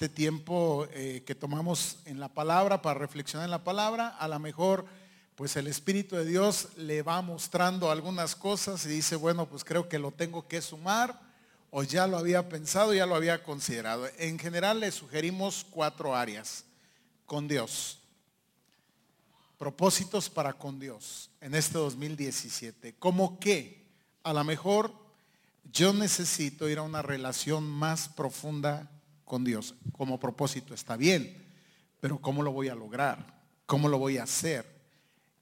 este tiempo eh, que tomamos en la palabra para reflexionar en la palabra, a lo mejor pues el Espíritu de Dios le va mostrando algunas cosas y dice, bueno, pues creo que lo tengo que sumar o ya lo había pensado, ya lo había considerado. En general le sugerimos cuatro áreas con Dios. Propósitos para con Dios en este 2017. ¿Cómo que? A lo mejor yo necesito ir a una relación más profunda con Dios. Como propósito está bien, pero ¿cómo lo voy a lograr? ¿Cómo lo voy a hacer?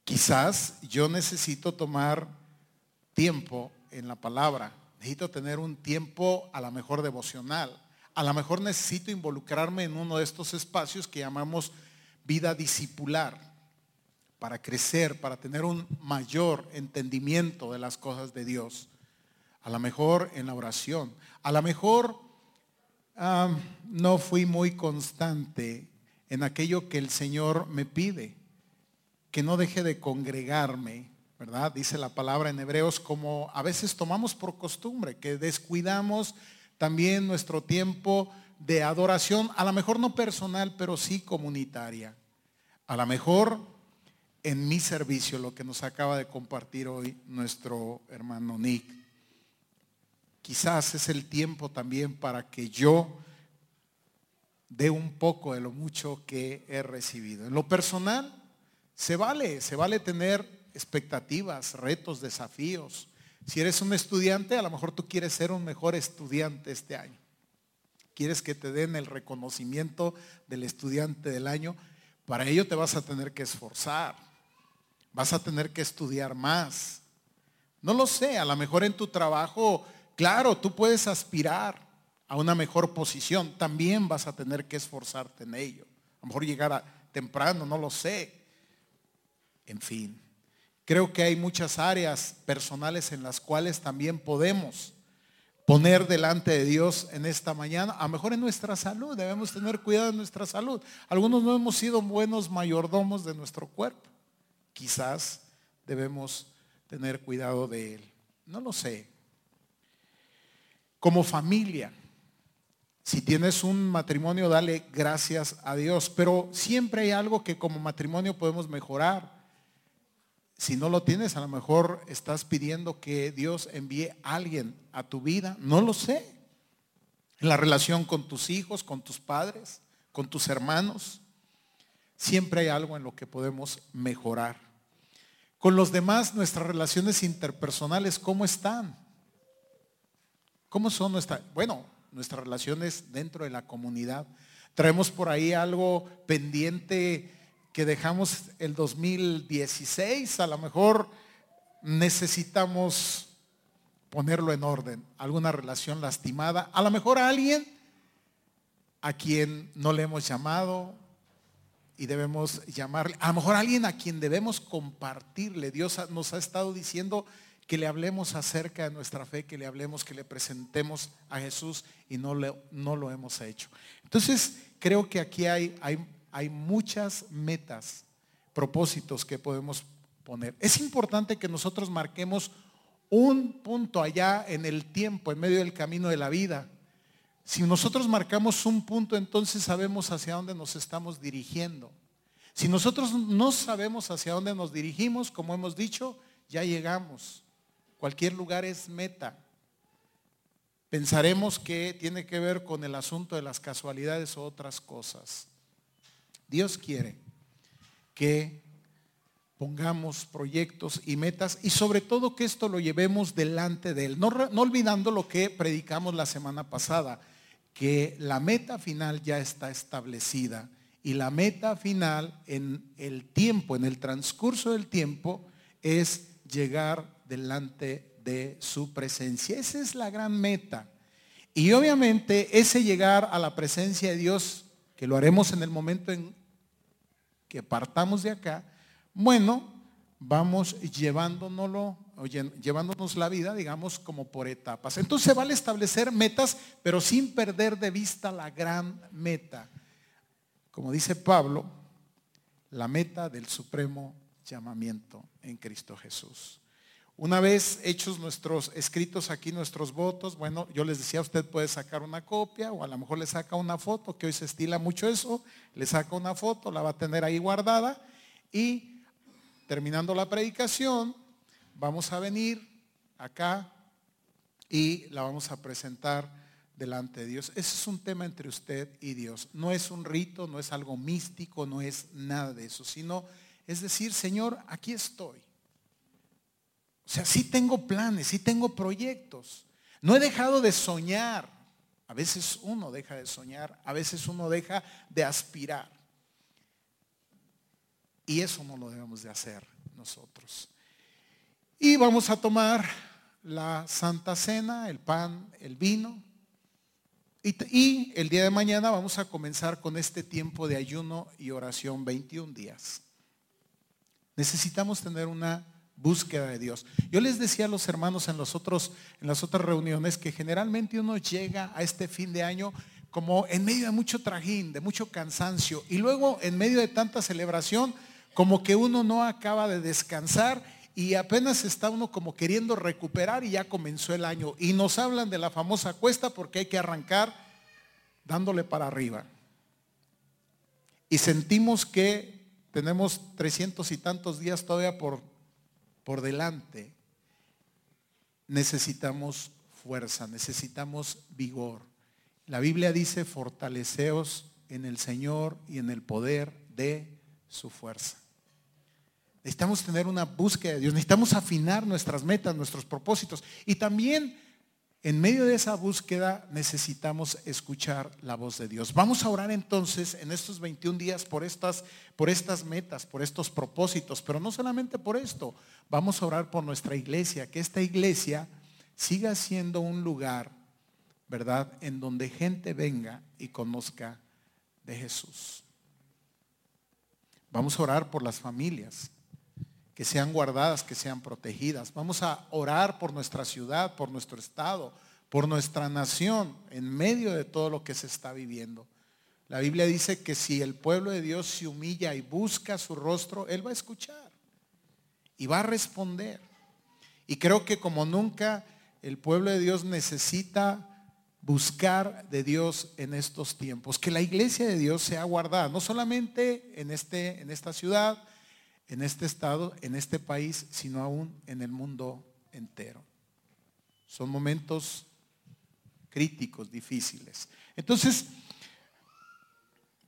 Quizás yo necesito tomar tiempo en la palabra. Necesito tener un tiempo a lo mejor devocional. A lo mejor necesito involucrarme en uno de estos espacios que llamamos vida discipular para crecer, para tener un mayor entendimiento de las cosas de Dios. A lo mejor en la oración. A lo mejor no fui muy constante en aquello que el Señor me pide que no deje de congregarme, ¿verdad? Dice la palabra en Hebreos como a veces tomamos por costumbre, que descuidamos también nuestro tiempo de adoración, a lo mejor no personal, pero sí comunitaria. A lo mejor en mi servicio, lo que nos acaba de compartir hoy nuestro hermano Nick. Quizás es el tiempo también para que yo dé un poco de lo mucho que he recibido. En lo personal, se vale, se vale tener expectativas, retos, desafíos. Si eres un estudiante, a lo mejor tú quieres ser un mejor estudiante este año. Quieres que te den el reconocimiento del estudiante del año. Para ello te vas a tener que esforzar. Vas a tener que estudiar más. No lo sé, a lo mejor en tu trabajo, claro, tú puedes aspirar a una mejor posición. También vas a tener que esforzarte en ello. A lo mejor llegar a, temprano, no lo sé. En fin, creo que hay muchas áreas personales en las cuales también podemos poner delante de Dios en esta mañana, a lo mejor en nuestra salud, debemos tener cuidado de nuestra salud. Algunos no hemos sido buenos mayordomos de nuestro cuerpo. Quizás debemos tener cuidado de él. No lo sé. Como familia, si tienes un matrimonio, dale gracias a Dios, pero siempre hay algo que como matrimonio podemos mejorar. Si no lo tienes, a lo mejor estás pidiendo que Dios envíe a alguien a tu vida. No lo sé. En la relación con tus hijos, con tus padres, con tus hermanos. Siempre hay algo en lo que podemos mejorar. Con los demás, nuestras relaciones interpersonales, ¿cómo están? ¿Cómo son nuestras? Bueno, nuestras relaciones dentro de la comunidad. Traemos por ahí algo pendiente que dejamos el 2016, a lo mejor necesitamos ponerlo en orden, alguna relación lastimada, a lo mejor a alguien a quien no le hemos llamado y debemos llamarle, a lo mejor a alguien a quien debemos compartirle. Dios nos ha estado diciendo que le hablemos acerca de nuestra fe, que le hablemos, que le presentemos a Jesús y no, no lo hemos hecho. Entonces, creo que aquí hay, hay hay muchas metas, propósitos que podemos poner. Es importante que nosotros marquemos un punto allá en el tiempo, en medio del camino de la vida. Si nosotros marcamos un punto, entonces sabemos hacia dónde nos estamos dirigiendo. Si nosotros no sabemos hacia dónde nos dirigimos, como hemos dicho, ya llegamos. Cualquier lugar es meta. Pensaremos que tiene que ver con el asunto de las casualidades o otras cosas. Dios quiere que pongamos proyectos y metas y sobre todo que esto lo llevemos delante de Él. No, olvidando lo que predicamos la semana pasada, que la meta final ya está establecida y la meta final en el tiempo, en el transcurso del tiempo, es llegar delante de su presencia. Esa es la gran meta. Y obviamente ese llegar a la presencia de Dios, que lo haremos en el momento en que partamos de acá, bueno, vamos llevándonos la vida, digamos, como por etapas. Entonces vale establecer metas, pero sin perder de vista la gran meta. como dice Pablo, la meta del supremo llamamiento en Cristo Jesús. Una vez hechos nuestros escritos aquí, nuestros votos, bueno, yo les decía, usted puede sacar una copia o a lo mejor le saca una foto, que hoy se estila mucho eso, le saca una foto, la va a tener ahí guardada y terminando la predicación, vamos a venir acá y la vamos a presentar delante de Dios. Ese es un tema entre usted y Dios. No es un rito, no es algo místico, no es nada de eso, sino es decir, Señor, aquí estoy. O sea, sí tengo planes, sí tengo proyectos. No he dejado de soñar. A veces uno deja de soñar, a veces uno deja de aspirar. Y eso no lo debemos de hacer nosotros. Y vamos a tomar la Santa Cena, el pan, el vino. Y, el día de mañana vamos a comenzar con este tiempo de ayuno y oración 21 días. Necesitamos tener una búsqueda de Dios. Yo les decía a los hermanos en, los otros, en las otras reuniones que generalmente uno llega a este fin de año como en medio de mucho trajín, de mucho cansancio, y luego en medio de tanta celebración, como que uno no acaba de descansar y apenas está uno como queriendo recuperar y ya comenzó el año. Y nos hablan de la famosa cuesta porque hay que arrancar dándole para arriba. Y sentimos que tenemos trescientos y tantos días todavía por por delante, necesitamos fuerza, necesitamos vigor. La Biblia dice, fortaleceos en el Señor y en el poder de su fuerza. Necesitamos tener una búsqueda de Dios, necesitamos afinar nuestras metas, nuestros propósitos y también en medio de esa búsqueda necesitamos escuchar la voz de Dios. Vamos a orar entonces en estos 21 días por estas, por estas metas, por estos propósitos, pero no solamente por esto, vamos a orar por nuestra iglesia, que esta iglesia siga siendo un lugar, ¿verdad?, en donde gente venga y conozca de Jesús. Vamos a orar por las familias, que sean guardadas, que sean protegidas. Vamos a orar por nuestra ciudad, por nuestro estado, por nuestra nación, en medio de todo lo que se está viviendo. La Biblia dice que si el pueblo de Dios se humilla y busca su rostro, Él va a escuchar y va a responder. Y creo que como nunca el pueblo de Dios necesita buscar de Dios en estos tiempos, que la iglesia de Dios sea guardada, no solamente en, este, en esta ciudad, en este estado, en este país, sino aún en el mundo entero. Son momentos críticos, difíciles. Entonces,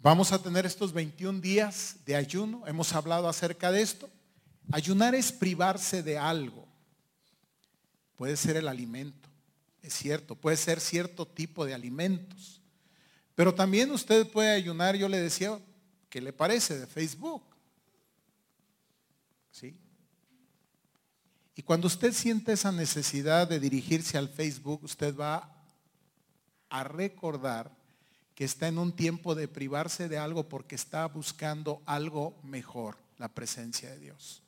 vamos a tener estos 21 días de ayuno. Hemos hablado acerca de esto. Ayunar es privarse de algo. Puede ser el alimento, es cierto. Puede ser cierto tipo de alimentos. Pero también usted puede ayunar, yo le decía, ¿qué le parece de Facebook? ¿Sí? Y cuando usted siente esa necesidad de dirigirse al Facebook, usted va a recordar que está en un tiempo de privarse de algo porque está buscando algo mejor, la presencia de Dios.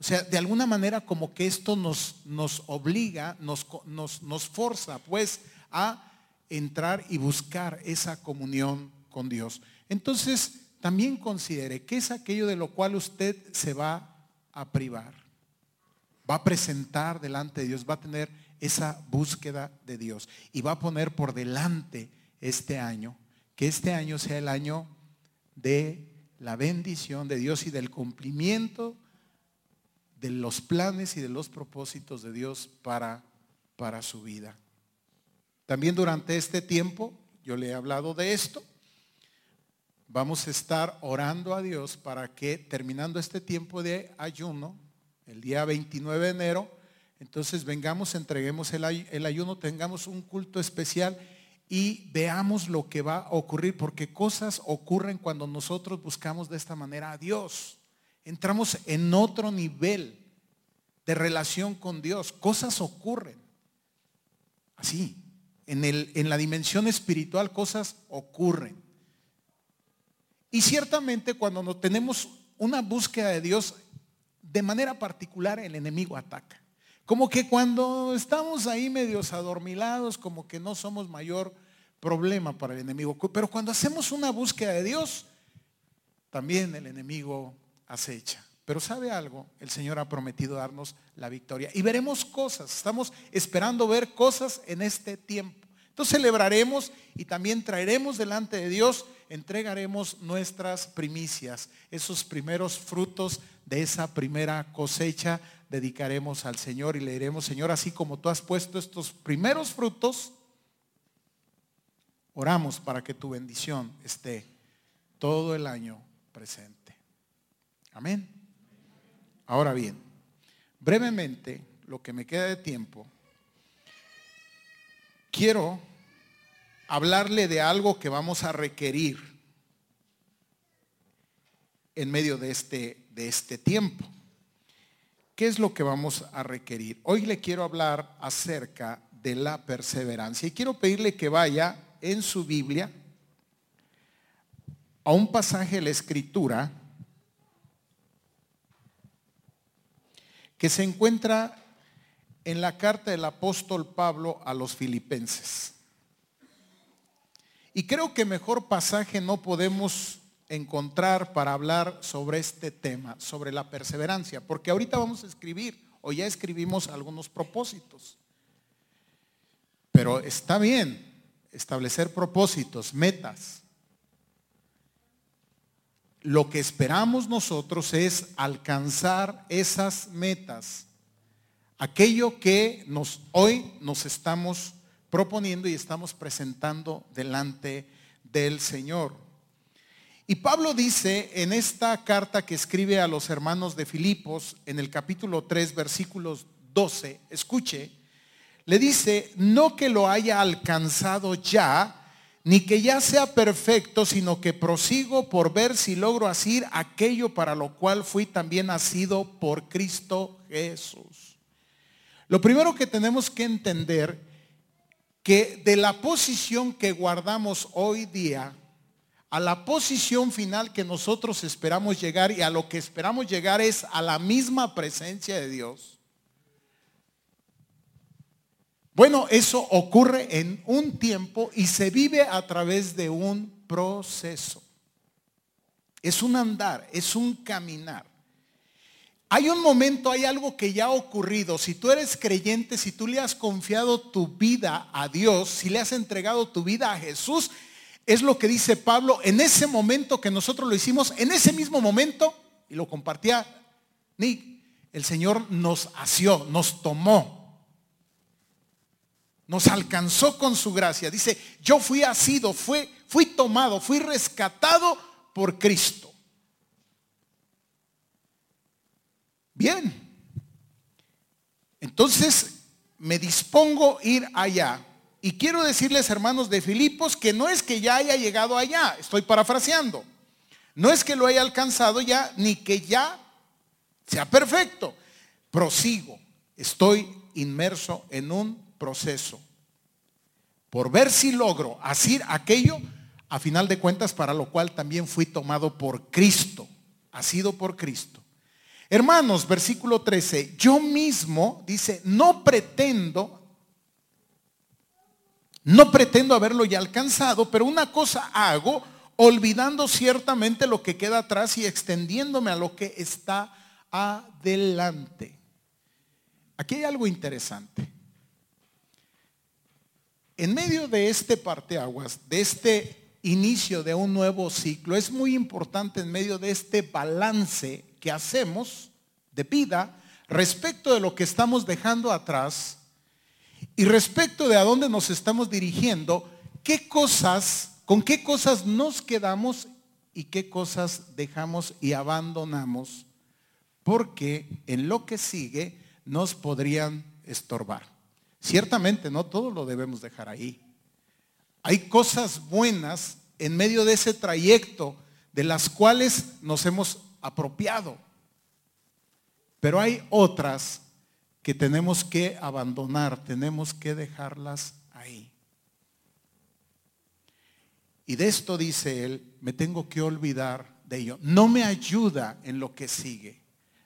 O sea, de alguna manera como que esto nos, nos obliga, nos, nos, nos forza pues a entrar y buscar esa comunión con Dios. Entonces, también considere que es aquello de lo cual usted se va a privar. Va a presentar delante de Dios, va a tener esa búsqueda de Dios y va a poner por delante este año, que este año sea el año de la bendición de Dios y del cumplimiento de los planes y de los propósitos de Dios para, para su vida. También durante este tiempo, yo le he hablado de esto, vamos a estar orando a Dios para que terminando este tiempo de ayuno, el día 29 de enero, entonces vengamos, entreguemos el, ayuno, tengamos un culto especial y veamos lo que va a ocurrir, porque cosas ocurren cuando nosotros buscamos de esta manera a Dios. Entramos en otro nivel de relación con Dios. Cosas ocurren. Así, en, el, en la dimensión espiritual cosas ocurren. Y ciertamente cuando tenemos una búsqueda de Dios, de manera particular el enemigo ataca. Como que cuando estamos ahí medios adormilados, como que no somos mayor problema para el enemigo. Pero cuando hacemos una búsqueda de Dios, también el enemigo acecha. Pero sabe algo, el Señor ha prometido darnos la victoria. Y veremos cosas, estamos esperando ver cosas en este tiempo. Entonces celebraremos y también traeremos delante de Dios, entregaremos nuestras primicias, esos primeros frutos de esa primera cosecha, dedicaremos al Señor y le diremos, Señor, así como tú has puesto estos primeros frutos, oramos para que tu bendición esté todo el año presente. Amén. Ahora bien, brevemente, lo que me queda de tiempo, quiero hablarle de algo que vamos a requerir en medio de este, de este tiempo. ¿Qué es lo que vamos a requerir? Hoy le quiero hablar acerca de la perseverancia y quiero pedirle que vaya en su Biblia a un pasaje de la escritura que se encuentra en la carta del apóstol Pablo a los filipenses. Y creo que mejor pasaje no podemos encontrar para hablar sobre este tema, sobre la perseverancia, porque ahorita vamos a escribir o ya escribimos algunos propósitos. Pero está bien establecer propósitos, metas, lo que esperamos nosotros es alcanzar esas metas. Aquello que nos, hoy nos estamos proponiendo y estamos presentando delante del Señor. Y Pablo dice en esta carta que escribe a los hermanos de Filipos, en el capítulo 3, versículos 12, escuche, le dice, no que lo haya alcanzado ya, ni que ya sea perfecto, sino que prosigo por ver si logro hacer aquello para lo cual fui también nacido por Cristo Jesús. Lo primero que tenemos que entender que de la posición que guardamos hoy día a la posición final que nosotros esperamos llegar y a lo que esperamos llegar es a la misma presencia de Dios bueno, eso ocurre en un tiempo y se vive a través de un proceso. Es un andar, es un caminar. Hay un momento, hay algo que ya ha ocurrido. Si tú eres creyente, si tú le has confiado tu vida a Dios, si le has entregado tu vida a Jesús, es lo que dice Pablo, en ese momento que nosotros lo hicimos, en ese mismo momento, y lo compartía Nick, el Señor nos asió, nos tomó, nos alcanzó con su gracia. Dice, yo fui asido, fui, fui tomado, fui rescatado por Cristo. Bien. Entonces me dispongo ir allá. Y quiero decirles, hermanos de Filipos, que no es que ya haya llegado allá, estoy parafraseando. No es que lo haya alcanzado ya, ni que ya sea perfecto. Prosigo, estoy inmerso en un proceso. Por ver si logro hacer aquello, a final de cuentas, para lo cual también fui tomado por Cristo. Ha sido por Cristo. Hermanos, versículo 13, yo mismo, dice, no pretendo, no pretendo haberlo ya alcanzado, pero una cosa hago, olvidando ciertamente lo que queda atrás y extendiéndome a lo que está adelante. Aquí hay algo interesante. En medio de este parteaguas, de este inicio de un nuevo ciclo, es muy importante en medio de este balance que hacemos de vida respecto de lo que estamos dejando atrás y respecto de a dónde nos estamos dirigiendo, qué cosas, con qué cosas nos quedamos y qué cosas dejamos y abandonamos, porque en lo que sigue nos podrían estorbar. Ciertamente no todo lo debemos dejar ahí. Hay cosas buenas en medio de ese trayecto de las cuales nos hemos apropiado. Pero hay otras que tenemos que abandonar, tenemos que dejarlas ahí. Y de esto dice él, me tengo que olvidar de ello. No me ayuda en lo que sigue.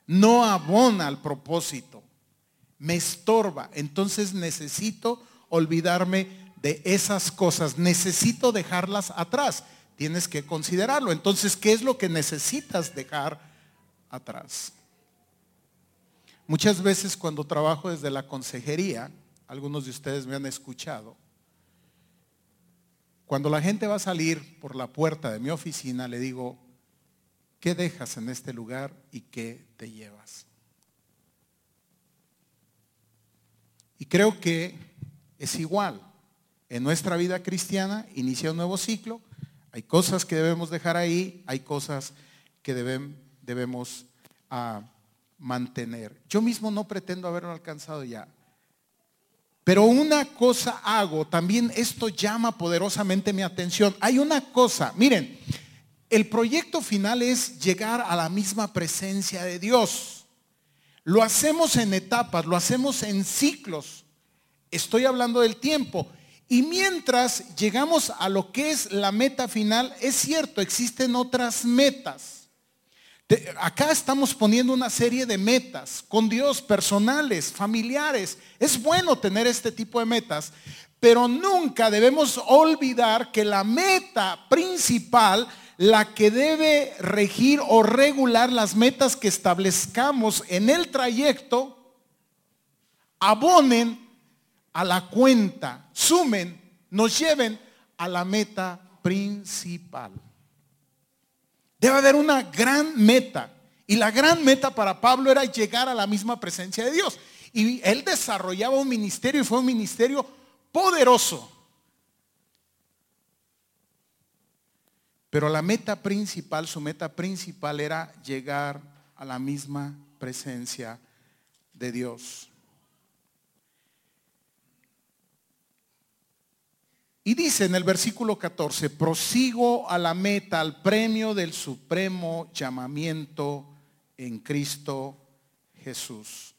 No abona al propósito me estorba. Entonces necesito olvidarme de esas cosas, necesito dejarlas atrás. Tienes que considerarlo. Entonces, ¿qué es lo que necesitas dejar atrás? Muchas veces cuando trabajo desde la consejería, algunos de ustedes me han escuchado, cuando la gente va a salir por la puerta de mi oficina, le digo, ¿qué dejas en este lugar y qué te llevas? Y creo que es igual. En nuestra vida cristiana inicia un nuevo ciclo. Hay cosas que debemos dejar ahí, hay cosas que debemos ah, mantener. Yo mismo no pretendo haberlo alcanzado ya. Pero una cosa hago, también esto llama poderosamente mi atención. Hay una cosa, miren, el proyecto final es llegar a la misma presencia de Dios. Lo hacemos en etapas, lo hacemos en ciclos. Estoy hablando del tiempo. Y mientras llegamos a lo que es la meta final, es cierto, existen otras metas. Acá estamos poniendo una serie de metas con Dios, personales, familiares. Es bueno tener este tipo de metas, pero nunca debemos olvidar que la meta principal, la que debe regir o regular las metas que establezcamos en el trayecto, abonen a la cuenta, sumen, nos lleven a la meta principal. Debe haber una gran meta. Y la gran meta para Pablo era llegar a la misma presencia de Dios. Y él desarrollaba un ministerio y fue un ministerio poderoso. Pero la meta principal, su meta principal era llegar a la misma presencia de Dios. Y dice en el versículo 14, prosigo a la meta, al premio del supremo llamamiento en Cristo Jesús.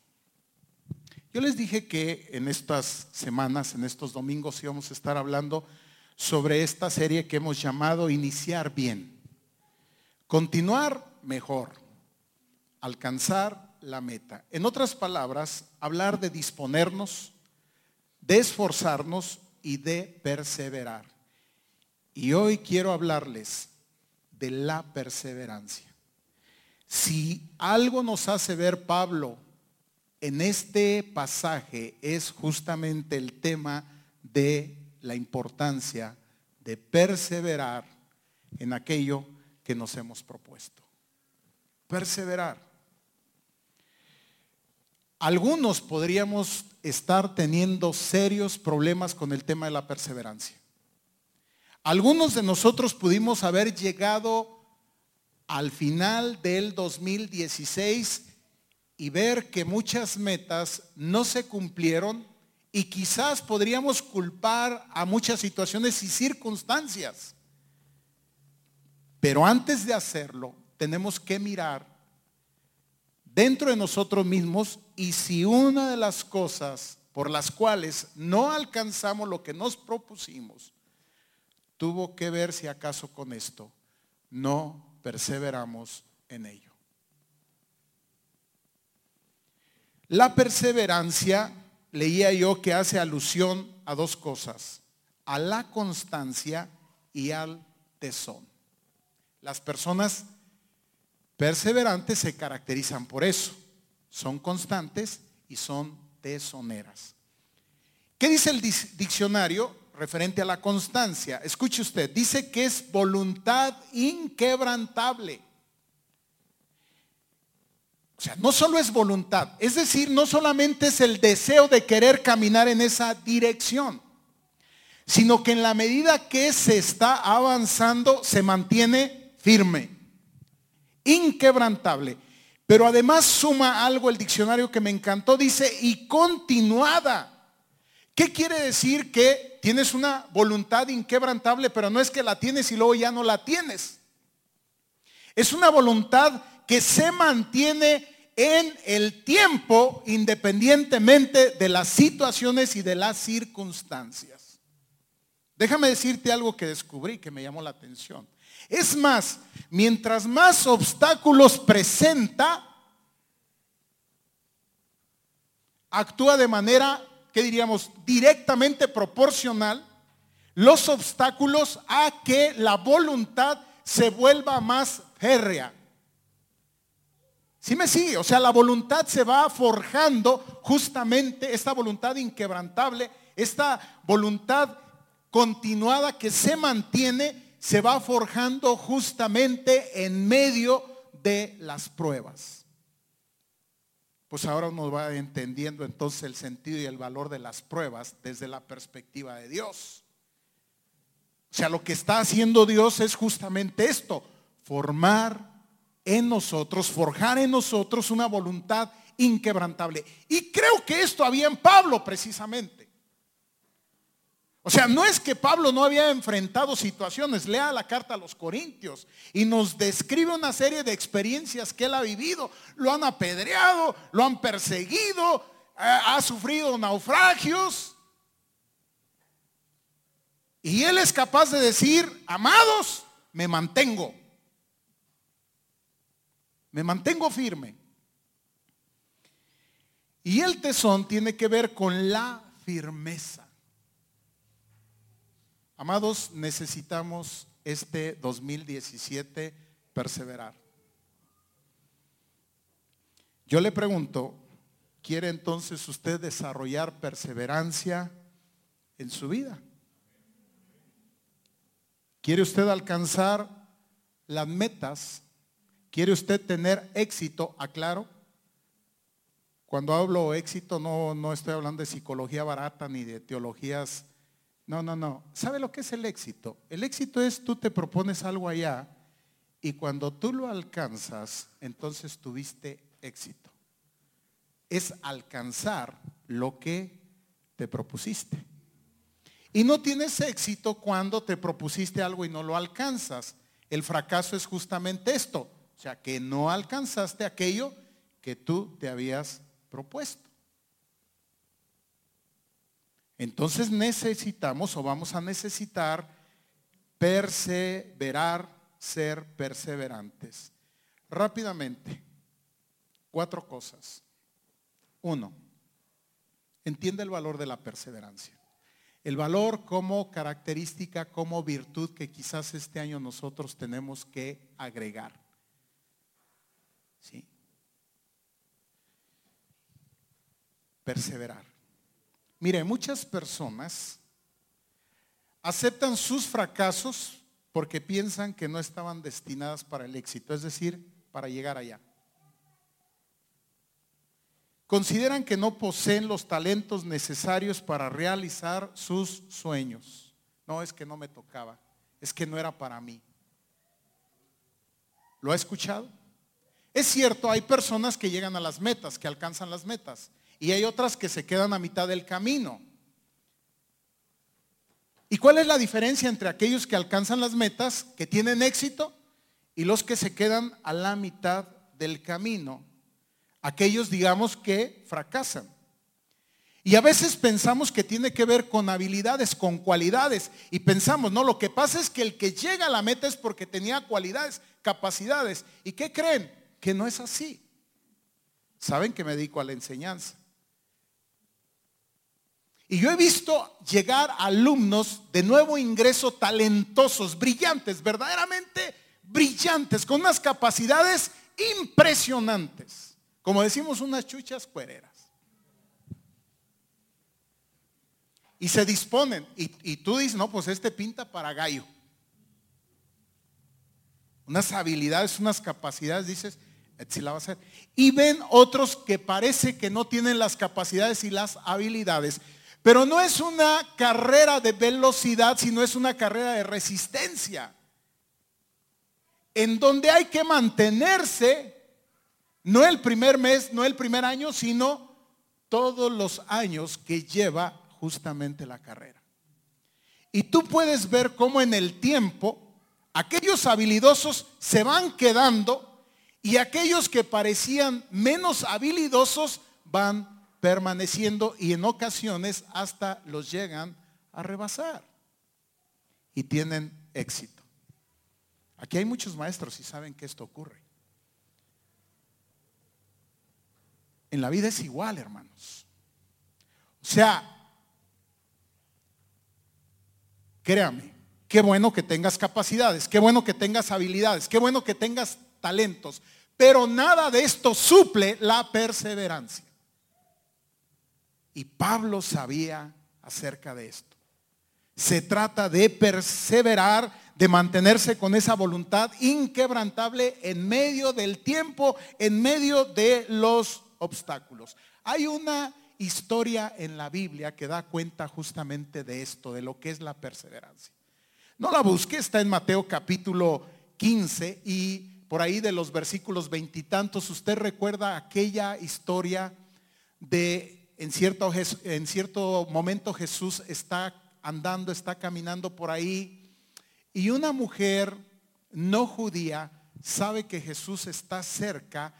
Yo les dije que en estas semanas, en estos domingos íbamos a estar hablando sobre esta serie que hemos llamado Iniciar bien. Continuar mejor. Alcanzar la meta. En otras palabras, hablar de disponernos, de esforzarnos y de perseverar. Y hoy quiero hablarles de la perseverancia. Si algo nos hace ver Pablo en este pasaje es justamente el tema de la importancia de perseverar en aquello que nos hemos propuesto. Perseverar. Algunos podríamos estar teniendo serios problemas con el tema de la perseverancia. Algunos de nosotros pudimos haber llegado al final del 2016 y ver que muchas metas no se cumplieron y quizás podríamos culpar a muchas situaciones y circunstancias. Pero antes de hacerlo, tenemos que mirar dentro de nosotros mismos y si una de las cosas por las cuales no alcanzamos lo que nos propusimos, tuvo que ver si acaso con esto no perseveramos en ello. La perseverancia, leía yo que hace alusión a dos cosas, a la constancia y al tesón. Las personas perseverantes se caracterizan por eso. Son constantes y son tesoneras. ¿Qué dice el diccionario referente a la constancia? Escuche usted, dice que es voluntad inquebrantable. O sea, no solo es voluntad, es decir, no solamente es el deseo de querer caminar en esa dirección, sino que en la medida que se está avanzando se mantiene firme inquebrantable. Pero además suma algo el diccionario que me encantó, dice, y continuada. ¿Qué quiere decir que tienes una voluntad inquebrantable, pero no es que la tienes y luego ya no la tienes? Es una voluntad que se mantiene en el tiempo independientemente de las situaciones y de las circunstancias. Déjame decirte algo que descubrí que me llamó la atención. Es más, mientras más obstáculos presenta, actúa de manera, ¿qué diríamos?, directamente proporcional los obstáculos a que la voluntad se vuelva más férrea. ¿Sí me sigue? O sea, la voluntad se va forjando justamente, esta voluntad inquebrantable, esta voluntad continuada que se mantiene, se va forjando justamente en medio de las pruebas. Pues ahora uno va entendiendo entonces el sentido y el valor de las pruebas desde la perspectiva de Dios. O sea, lo que está haciendo Dios es justamente esto, formar en nosotros, forjar en nosotros una voluntad inquebrantable. Y creo que esto había en Pablo precisamente. O sea, no es que Pablo no había enfrentado situaciones, lea la carta a los Corintios y nos describe una serie de experiencias que él ha vivido. Lo han apedreado, lo han perseguido, ha, sufrido naufragios. Y él es capaz de decir, amados, me mantengo. Me mantengo firme. Y el tesón tiene que ver con la firmeza. Amados, necesitamos este 2017 perseverar. Yo le pregunto, ¿quiere entonces usted desarrollar perseverancia en su vida? ¿Quiere usted alcanzar las metas? ¿Quiere usted tener éxito? Aclaro. Cuando hablo éxito no, no estoy hablando de psicología barata ni de teologías. No, no, no. ¿Sabe lo que es el éxito? El éxito es tú te propones algo allá y cuando tú lo alcanzas, entonces tuviste éxito. Es alcanzar lo que te propusiste. Y no tienes éxito cuando te propusiste algo y no lo alcanzas. El fracaso es justamente esto, o sea, que no alcanzaste aquello que tú te habías propuesto. Entonces necesitamos o vamos a necesitar perseverar, ser perseverantes. Rápidamente, cuatro cosas. Uno, entiende el valor de la perseverancia. El valor como característica, como virtud que quizás este año nosotros tenemos que agregar. ¿Sí? Perseverar. Mire, muchas personas aceptan sus fracasos porque piensan que no estaban destinadas para el éxito, es decir, para llegar allá. Consideran que no poseen los talentos necesarios para realizar sus sueños. No es que no me tocaba, es que no era para mí. ¿Lo ha escuchado? Es cierto, hay personas que llegan a las metas, que alcanzan las metas, y hay otras que se quedan a mitad del camino. ¿Y cuál es la diferencia entre aquellos que alcanzan las metas, que tienen éxito, y los que se quedan a la mitad del camino? aquellos, digamos, que fracasan. Y a veces pensamos que tiene que ver con habilidades, con cualidades. Y pensamos, no, lo que pasa es que el que llega a la meta es porque tenía cualidades, capacidades. ¿Y qué creen? Que no es así. Saben que me dedico a la enseñanza. Y yo he visto llegar alumnos de nuevo ingreso talentosos, brillantes, verdaderamente brillantes, con unas capacidades impresionantes. Como decimos, unas chuchas cuereras. Y se disponen. Y, tú dices, no, pues este pinta para gallo. Unas habilidades, unas capacidades, dices, si la va a hacer. Y ven otros que parece que no tienen las capacidades y las habilidades. Pero no es una carrera de velocidad, sino es una carrera de resistencia. En donde hay que mantenerse no el primer mes, no el primer año, sino todos los años que lleva justamente la carrera. Y tú puedes ver cómo en el tiempo aquellos habilidosos se van quedando y aquellos que parecían menos habilidosos van permaneciendo y en ocasiones hasta los llegan a rebasar y tienen éxito. Aquí hay muchos maestros y saben que esto ocurre. En la vida es igual, hermanos. O sea, créame, qué bueno que tengas capacidades, qué bueno que tengas habilidades, qué bueno que tengas talentos, pero nada de esto suple la perseverancia. Y Pablo sabía acerca de esto. Se trata de perseverar, de mantenerse con esa voluntad inquebrantable en medio del tiempo, en medio de los obstáculos. Hay una historia en la Biblia que da cuenta justamente de esto, de lo que es la perseverancia. No la busque, está en Mateo capítulo 15 y por ahí de los versículos veintitantos, usted recuerda aquella historia de en cierto, en cierto momento Jesús está andando, está caminando por ahí y una mujer no judía sabe que Jesús está cerca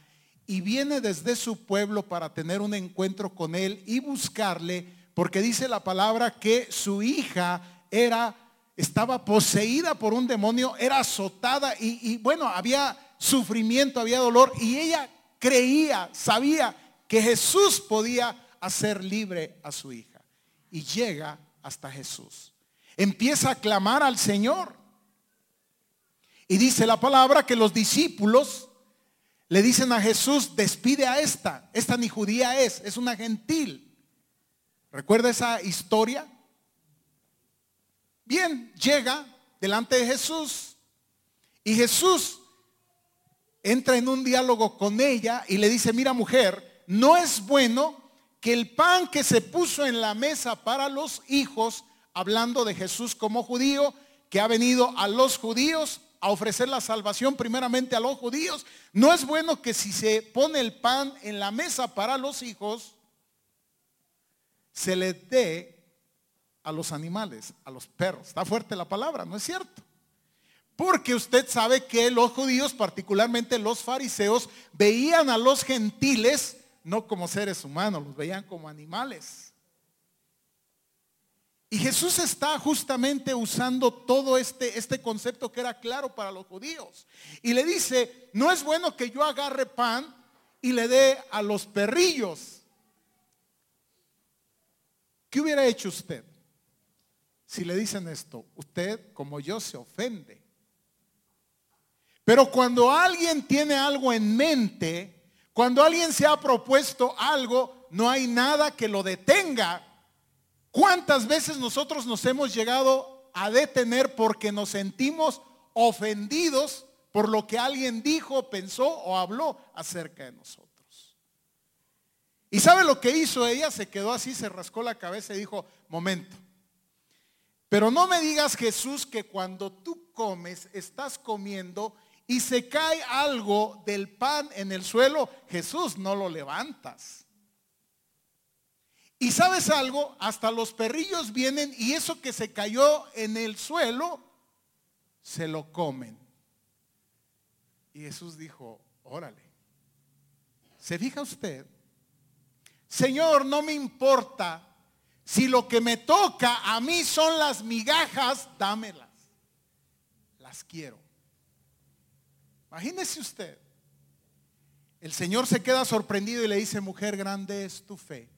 y viene desde su pueblo para tener un encuentro con él y buscarle, porque dice la palabra que su hija era, estaba poseída por un demonio, era azotada y, y bueno, había sufrimiento, había dolor y ella creía, sabía que Jesús podía hacer libre a su hija. Y llega hasta Jesús. Empieza a clamar al Señor. Y dice la palabra que los discípulos le dicen a Jesús, despide a esta. Esta ni judía es, es una gentil. ¿Recuerda esa historia? Bien, llega delante de Jesús y Jesús entra en un diálogo con ella y le dice, mira mujer, no es bueno que el pan que se puso en la mesa para los hijos, hablando de Jesús como judío, que ha venido a los judíos, a ofrecer la salvación primeramente a los judíos. No es bueno que si se pone el pan en la mesa para los hijos, se le dé a los animales, a los perros. Está fuerte la palabra, ¿no es cierto? Porque usted sabe que los judíos, particularmente los fariseos, veían a los gentiles no como seres humanos, los veían como animales. Y Jesús está justamente usando todo este, este concepto que era claro para los judíos. Y le dice, no es bueno que yo agarre pan y le dé a los perrillos. ¿Qué hubiera hecho usted si le dicen esto? Usted, como yo, se ofende. Pero cuando alguien tiene algo en mente, cuando alguien se ha propuesto algo, no hay nada que lo detenga ¿Cuántas veces nosotros nos hemos llegado a detener porque nos sentimos ofendidos por lo que alguien dijo, pensó o habló acerca de nosotros? ¿Y sabe lo que hizo ella? Se quedó así, se rascó la cabeza y dijo, momento. Pero no me digas Jesús que cuando tú comes, estás comiendo y se cae algo del pan en el suelo, Jesús no lo levantas. Y sabes algo, hasta los perrillos vienen y eso que se cayó en el suelo, se lo comen. Y Jesús dijo, órale, ¿se fija usted? Señor, no me importa si lo que me toca a mí son las migajas, dámelas. Las quiero. Imagínese usted. El Señor se queda sorprendido y le dice, mujer, grande es tu fe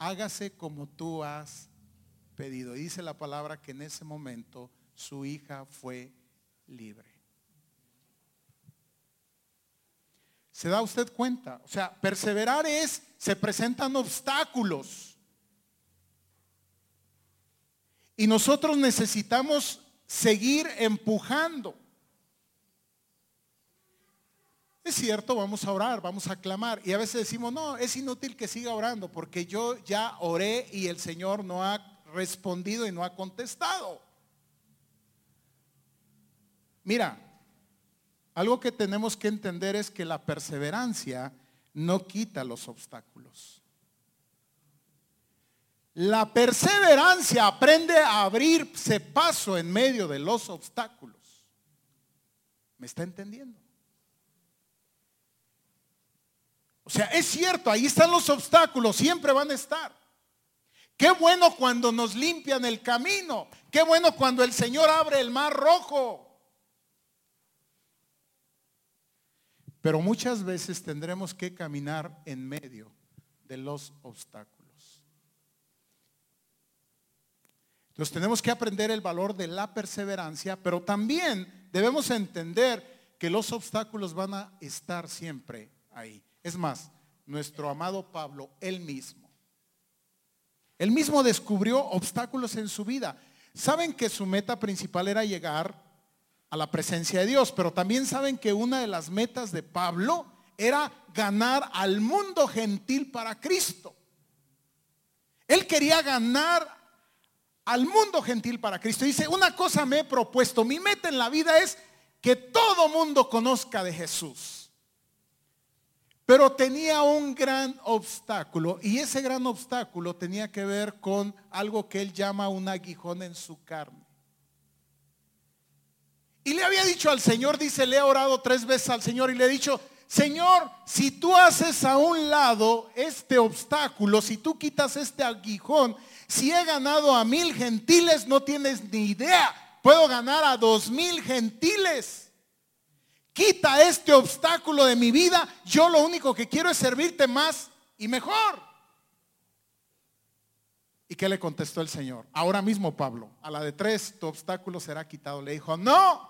hágase como tú has pedido. Y dice la palabra que en ese momento su hija fue libre. ¿Se da usted cuenta? O sea, perseverar es, se presentan obstáculos. Y nosotros necesitamos seguir empujando. Es cierto, vamos a orar, vamos a clamar. Y a veces decimos, no, es inútil que siga orando porque yo ya oré y el Señor no ha respondido y no ha contestado. Mira, algo que tenemos que entender es que la perseverancia no quita los obstáculos. La perseverancia aprende a abrirse paso en medio de los obstáculos. ¿Me está entendiendo? O sea, es cierto, ahí están los obstáculos, siempre van a estar. Qué bueno cuando nos limpian el camino. Qué bueno cuando el Señor abre el mar rojo. Pero muchas veces tendremos que caminar en medio de los obstáculos. Entonces tenemos que aprender el valor de la perseverancia, pero también debemos entender que los obstáculos van a estar siempre ahí. Es más, nuestro amado Pablo, él mismo, él mismo descubrió obstáculos en su vida. Saben que su meta principal era llegar a la presencia de Dios, pero también saben que una de las metas de Pablo era ganar al mundo gentil para Cristo. Él quería ganar al mundo gentil para Cristo. Dice, una cosa me he propuesto, mi meta en la vida es que todo mundo conozca de Jesús. Pero tenía un gran obstáculo y ese gran obstáculo tenía que ver con algo que él llama un aguijón en su carne. Y le había dicho al Señor, dice, le he orado tres veces al Señor y le he dicho, Señor, si tú haces a un lado este obstáculo, si tú quitas este aguijón, si he ganado a mil gentiles, no tienes ni idea. Puedo ganar a dos mil gentiles. Quita este obstáculo de mi vida. Yo lo único que quiero es servirte más y mejor. ¿Y qué le contestó el Señor? Ahora mismo, Pablo, a la de tres, tu obstáculo será quitado. Le dijo, no.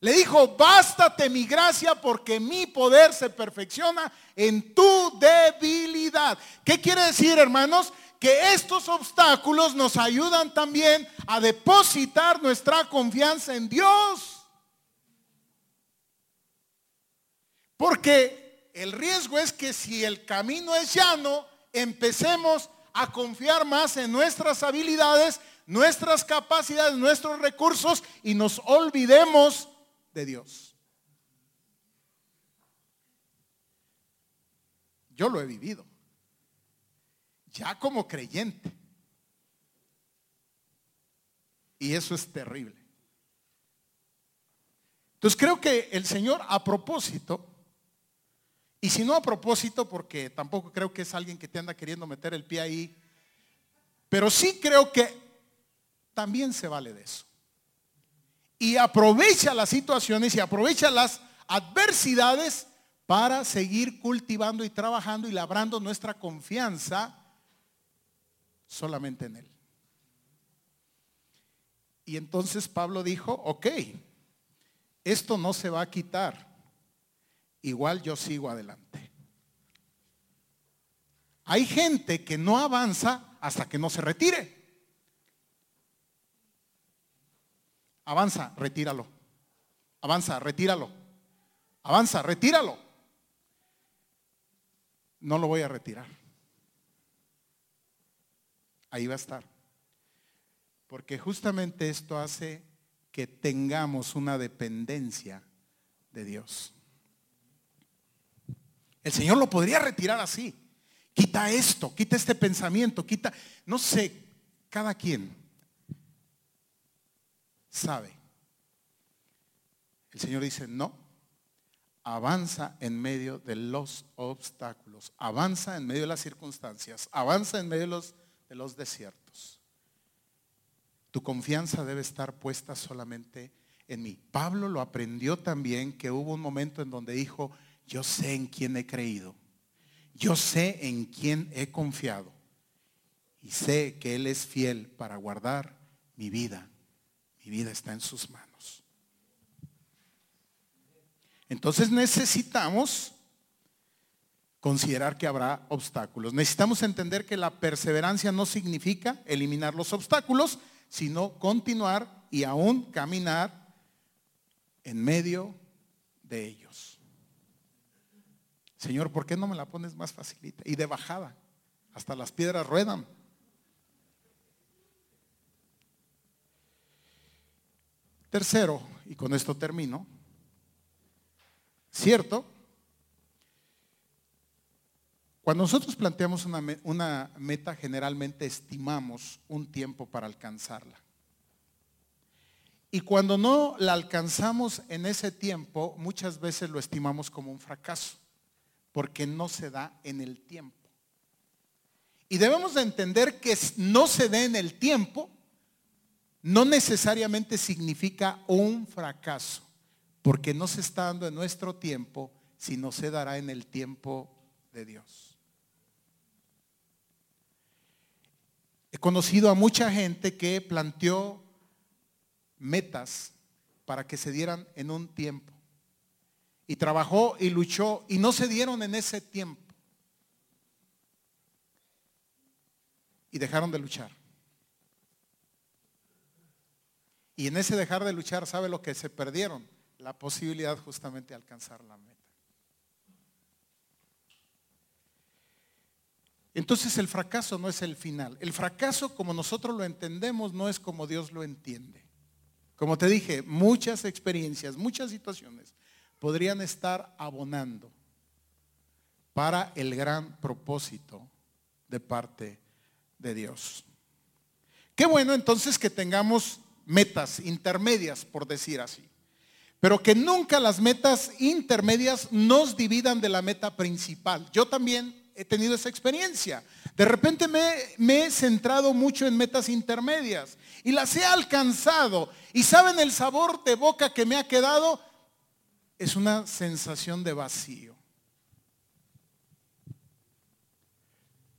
Le dijo, bástate mi gracia porque mi poder se perfecciona en tu debilidad. ¿Qué quiere decir, hermanos? que estos obstáculos nos ayudan también a depositar nuestra confianza en Dios. Porque el riesgo es que si el camino es llano, empecemos a confiar más en nuestras habilidades, nuestras capacidades, nuestros recursos y nos olvidemos de Dios. Yo lo he vivido ya como creyente. Y eso es terrible. Entonces creo que el Señor a propósito, y si no a propósito, porque tampoco creo que es alguien que te anda queriendo meter el pie ahí, pero sí creo que también se vale de eso. Y aprovecha las situaciones y aprovecha las adversidades para seguir cultivando y trabajando y labrando nuestra confianza solamente en Él. Y entonces Pablo dijo, ok, esto no se va a quitar, igual yo sigo adelante. Hay gente que no avanza hasta que no se retire. Avanza, retíralo. Avanza, retíralo. Avanza, retíralo. No lo voy a retirar ahí va a estar. Porque justamente esto hace que tengamos una dependencia de Dios. El Señor lo podría retirar así. Quita esto, quita este pensamiento, quita, no sé, cada quien sabe. El Señor dice, no, avanza en medio de los obstáculos, avanza en medio de las circunstancias, avanza en medio de los de los desiertos. Tu confianza debe estar puesta solamente en mí. Pablo lo aprendió también que hubo un momento en donde dijo, yo sé en quién he creído, yo sé en quién he confiado y sé que Él es fiel para guardar mi vida. Mi vida está en sus manos. Entonces necesitamos considerar que habrá obstáculos. Necesitamos entender que la perseverancia no significa eliminar los obstáculos, sino continuar y aún caminar en medio de ellos. Señor, ¿por qué no me la pones más facilita? Y de bajada, hasta las piedras ruedan. Tercero, y con esto termino, cierto, cuando nosotros planteamos una, meta, generalmente estimamos un tiempo para alcanzarla. Y cuando no la alcanzamos en ese tiempo, muchas veces lo estimamos como un fracaso, porque no se da en el tiempo. Y debemos de entender que no se dé en el tiempo, no necesariamente significa un fracaso, porque no se está dando en nuestro tiempo, sino se dará en el tiempo de Dios. He conocido a mucha gente que planteó metas para que se dieran en un tiempo. Y trabajó y luchó y no se dieron en ese tiempo. Y dejaron de luchar. Y en ese dejar de luchar, ¿sabe lo que se perdieron? La posibilidad justamente de alcanzar la meta. Entonces el fracaso no es el final. El fracaso como nosotros lo entendemos no es como Dios lo entiende. Como te dije, muchas experiencias, muchas situaciones podrían estar abonando para el gran propósito de parte de Dios. Qué bueno entonces que tengamos metas intermedias, por decir así. Pero que nunca las metas intermedias nos dividan de la meta principal. Yo también he tenido esa experiencia. De repente me, he centrado mucho en metas intermedias y las he alcanzado. Y saben el sabor de boca que me ha quedado es una sensación de vacío.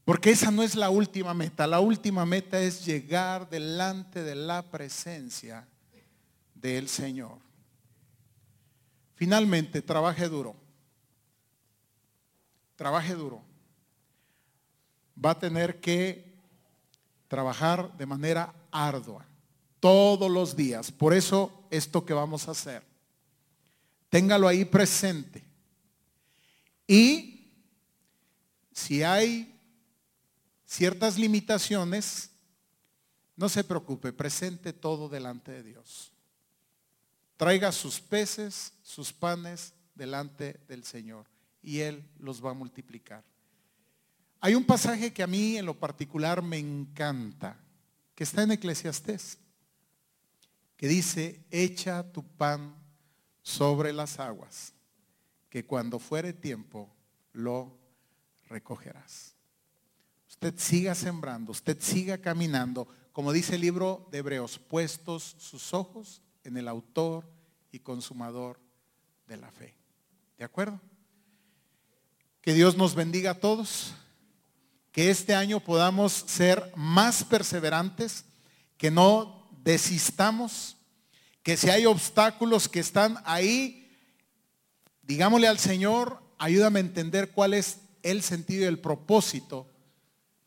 Porque esa no es la última meta. La última meta es llegar delante de la presencia del Señor. Finalmente, trabaje duro. Trabaje duro va a tener que trabajar de manera ardua todos los días. Por eso esto que vamos a hacer, téngalo ahí presente. Y si hay ciertas limitaciones, no se preocupe, presente todo delante de Dios. Traiga sus peces, sus panes delante del Señor y Él los va a multiplicar. Hay un pasaje que a mí en lo particular me encanta, que está en Eclesiastés, que dice, echa tu pan sobre las aguas, que cuando fuere tiempo lo recogerás. Usted siga sembrando, usted siga caminando, como dice el libro de Hebreos, puestos sus ojos en el autor y consumador de la fe. ¿De acuerdo? Que Dios nos bendiga a todos que este año podamos ser más perseverantes, que no desistamos, que si hay obstáculos que están ahí, digámosle al Señor, ayúdame a entender cuál es el sentido y el propósito,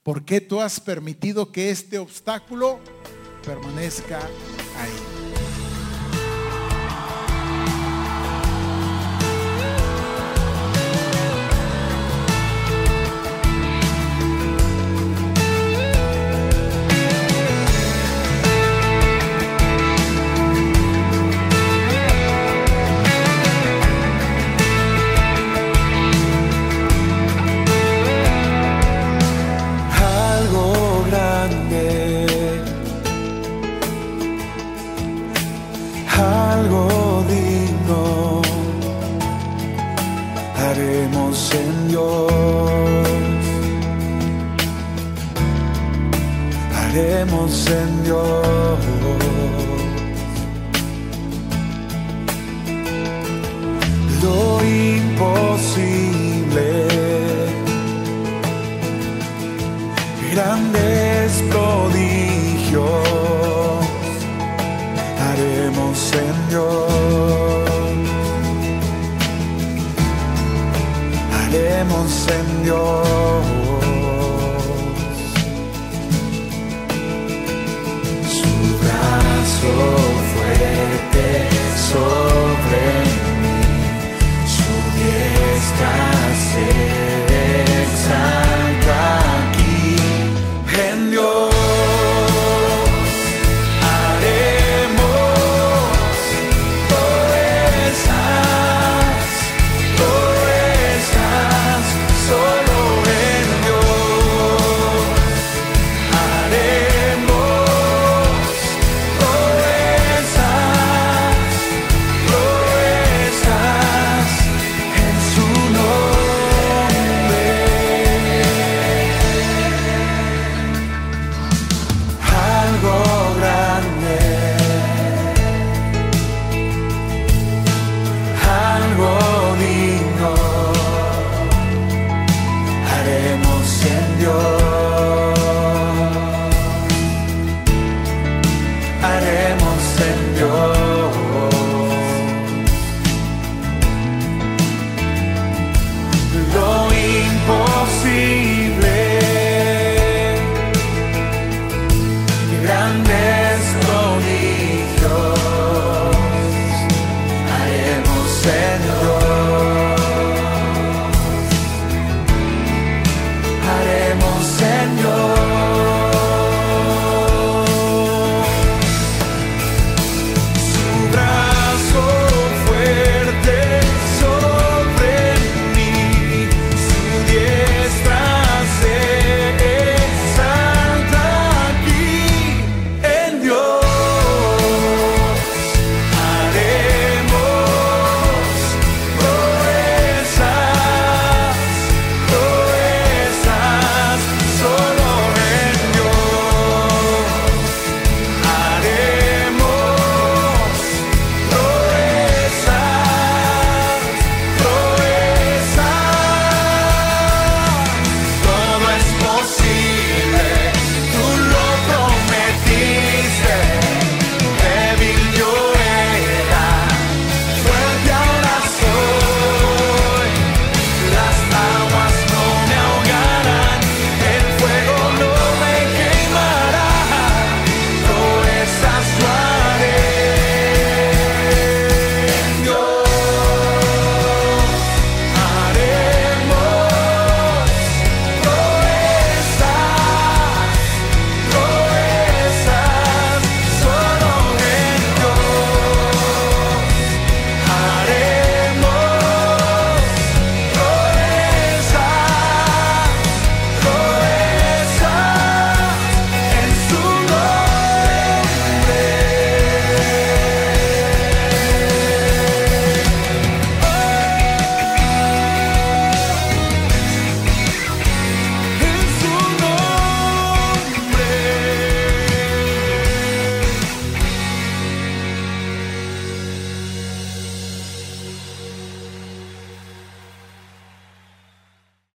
por qué tú has permitido que este obstáculo permanezca ahí. confiemos en Dios. Lo imposible, grandes prodigios haremos en Dios. Haremos en Dios. puso fuerte sobre mí, su diestra se.